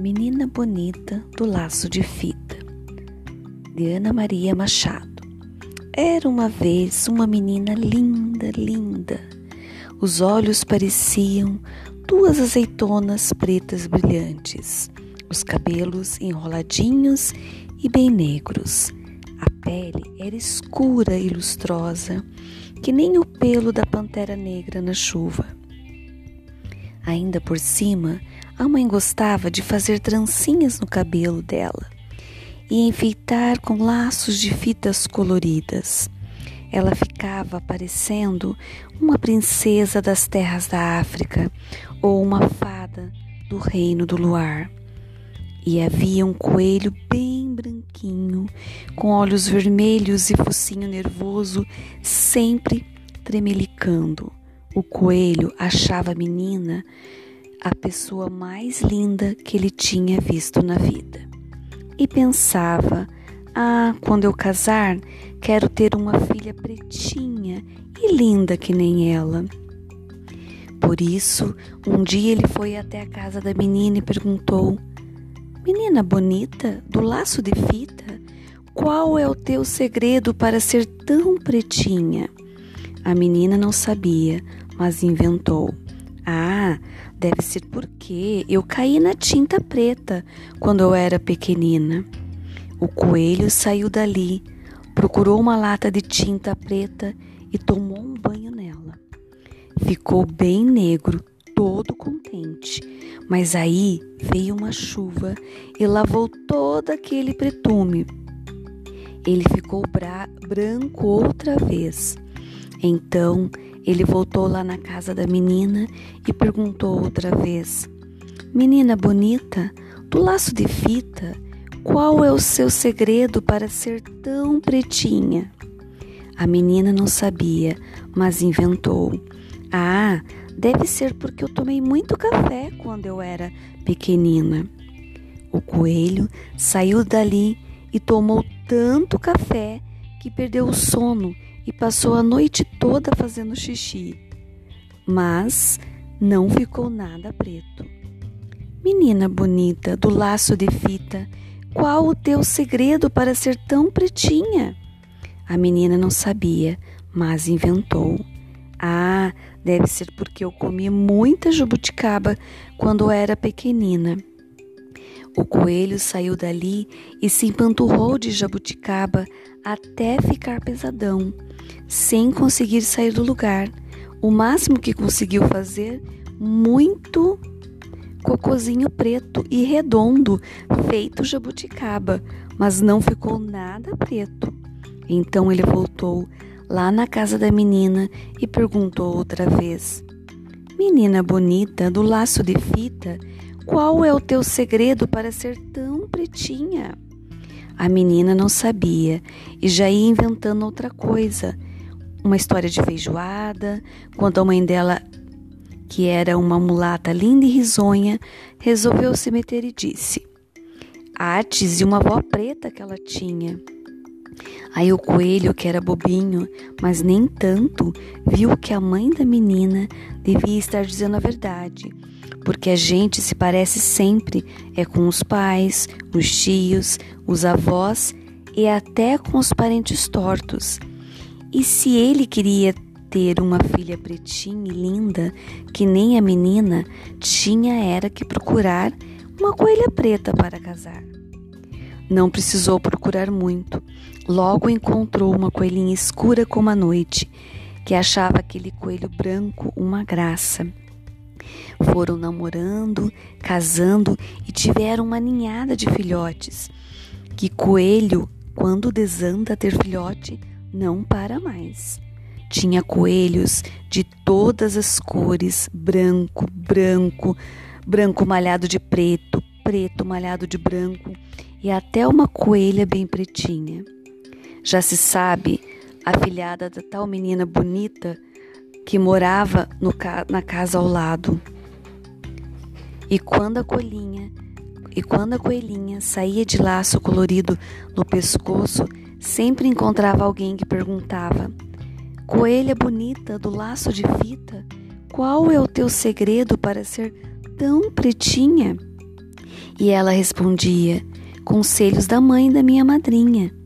Menina Bonita do Laço de Fita, de Ana Maria Machado. Era uma vez uma menina linda, linda. Os olhos pareciam duas azeitonas pretas brilhantes, os cabelos enroladinhos e bem negros. A pele era escura e lustrosa, que nem o pelo da pantera negra na chuva. Ainda por cima, a mãe gostava de fazer trancinhas no cabelo dela e enfeitar com laços de fitas coloridas. Ela ficava parecendo uma princesa das terras da África ou uma fada do reino do luar. E havia um coelho bem branquinho, com olhos vermelhos e focinho nervoso, sempre tremelicando. O coelho achava a menina a pessoa mais linda que ele tinha visto na vida. E pensava: ah, quando eu casar, quero ter uma filha pretinha e linda que nem ela. Por isso, um dia ele foi até a casa da menina e perguntou: Menina bonita, do laço de fita, qual é o teu segredo para ser tão pretinha? A menina não sabia, mas inventou. Ah, deve ser porque eu caí na tinta preta quando eu era pequenina. O coelho saiu dali, procurou uma lata de tinta preta e tomou um banho nela. Ficou bem negro, todo contente. Mas aí veio uma chuva e lavou todo aquele pretume. Ele ficou branco outra vez. Então ele voltou lá na casa da menina e perguntou outra vez: Menina bonita, do laço de fita, qual é o seu segredo para ser tão pretinha? A menina não sabia, mas inventou. Ah, deve ser porque eu tomei muito café quando eu era pequenina. O coelho saiu dali e tomou tanto café que perdeu o sono e passou a noite toda fazendo xixi, mas não ficou nada preto. Menina bonita do laço de fita, qual o teu segredo para ser tão pretinha? A menina não sabia, mas inventou. Ah, deve ser porque eu comi muita jabuticaba quando era pequenina. O coelho saiu dali e se empanturrou de jabuticaba até ficar pesadão sem conseguir sair do lugar. O máximo que conseguiu fazer, muito cocozinho preto e redondo, feito jabuticaba, mas não ficou nada preto. Então ele voltou lá na casa da menina e perguntou outra vez: Menina bonita do laço de fita, qual é o teu segredo para ser tão pretinha? A menina não sabia e já ia inventando outra coisa uma história de feijoada, quando a mãe dela, que era uma mulata linda e risonha, resolveu se meter e disse: Artes e uma avó preta que ela tinha. Aí o coelho, que era bobinho, mas nem tanto, viu que a mãe da menina devia estar dizendo a verdade, porque a gente se parece sempre é com os pais, os tios, os avós e até com os parentes tortos. E se ele queria ter uma filha pretinha e linda, que nem a menina, tinha era que procurar uma coelha preta para casar. Não precisou procurar muito. Logo encontrou uma coelhinha escura como a noite, que achava aquele coelho branco uma graça. Foram namorando, casando e tiveram uma ninhada de filhotes. Que coelho, quando desanda ter filhote, não para mais. Tinha coelhos de todas as cores: branco, branco, branco malhado de preto, preto malhado de branco e até uma coelha bem pretinha. Já se sabe, a filhada da tal menina bonita que morava no, na casa ao lado. E quando a coelhinha, e quando a coelhinha saía de laço colorido no pescoço, Sempre encontrava alguém que perguntava: Coelha bonita do laço de fita, qual é o teu segredo para ser tão pretinha? E ela respondia: Conselhos da mãe da minha madrinha.